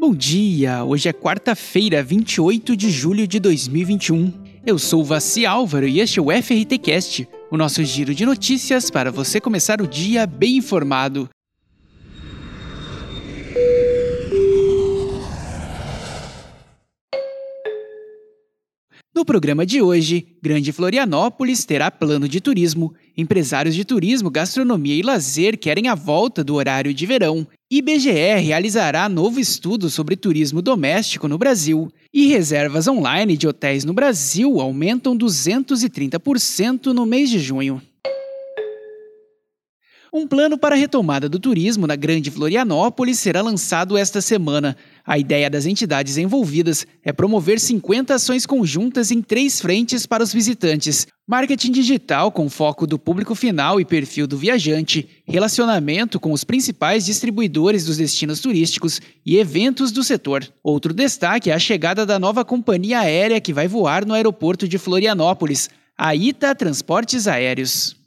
Bom dia! Hoje é quarta-feira, 28 de julho de 2021. Eu sou Vassi Álvaro e este é o FRTcast, o nosso giro de notícias para você começar o dia bem informado. No programa de hoje, Grande Florianópolis terá plano de turismo, empresários de turismo, gastronomia e lazer querem a volta do horário de verão, IBGE realizará novo estudo sobre turismo doméstico no Brasil. E reservas online de hotéis no Brasil aumentam 230% no mês de junho. Um plano para a retomada do turismo na Grande Florianópolis será lançado esta semana. A ideia das entidades envolvidas é promover 50 ações conjuntas em três frentes para os visitantes: marketing digital com foco do público final e perfil do viajante, relacionamento com os principais distribuidores dos destinos turísticos e eventos do setor. Outro destaque é a chegada da nova companhia aérea que vai voar no aeroporto de Florianópolis, a ITA Transportes Aéreos.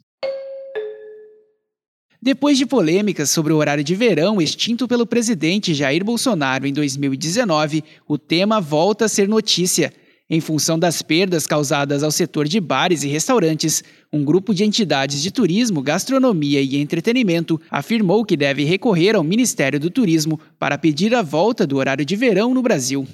Depois de polêmicas sobre o horário de verão extinto pelo presidente Jair Bolsonaro em 2019, o tema volta a ser notícia. Em função das perdas causadas ao setor de bares e restaurantes, um grupo de entidades de turismo, gastronomia e entretenimento afirmou que deve recorrer ao Ministério do Turismo para pedir a volta do horário de verão no Brasil.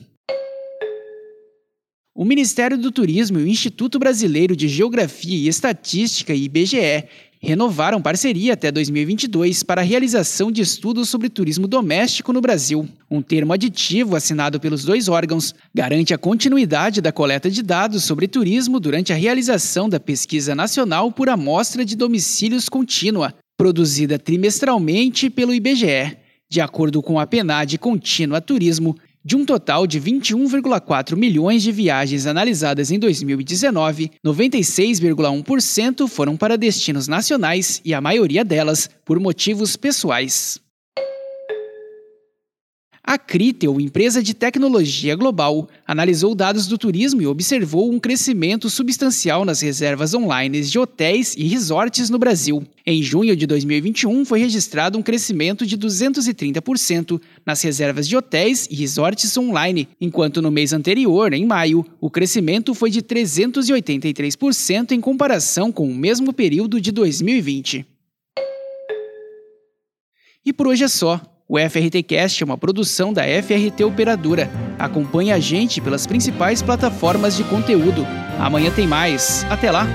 O Ministério do Turismo e o Instituto Brasileiro de Geografia e Estatística, IBGE, renovaram parceria até 2022 para a realização de estudos sobre turismo doméstico no Brasil. Um termo aditivo assinado pelos dois órgãos garante a continuidade da coleta de dados sobre turismo durante a realização da Pesquisa Nacional por Amostra de Domicílios Contínua, produzida trimestralmente pelo IBGE. De acordo com a PNAD Contínua Turismo, de um total de 21,4 milhões de viagens analisadas em 2019, 96,1% foram para destinos nacionais e a maioria delas por motivos pessoais. A Critel, empresa de tecnologia global, analisou dados do turismo e observou um crescimento substancial nas reservas online de hotéis e resorts no Brasil. Em junho de 2021, foi registrado um crescimento de 230% nas reservas de hotéis e resorts online, enquanto no mês anterior, em maio, o crescimento foi de 383% em comparação com o mesmo período de 2020. E por hoje é só. O FRTcast é uma produção da FRT Operadora. Acompanhe a gente pelas principais plataformas de conteúdo. Amanhã tem mais. Até lá!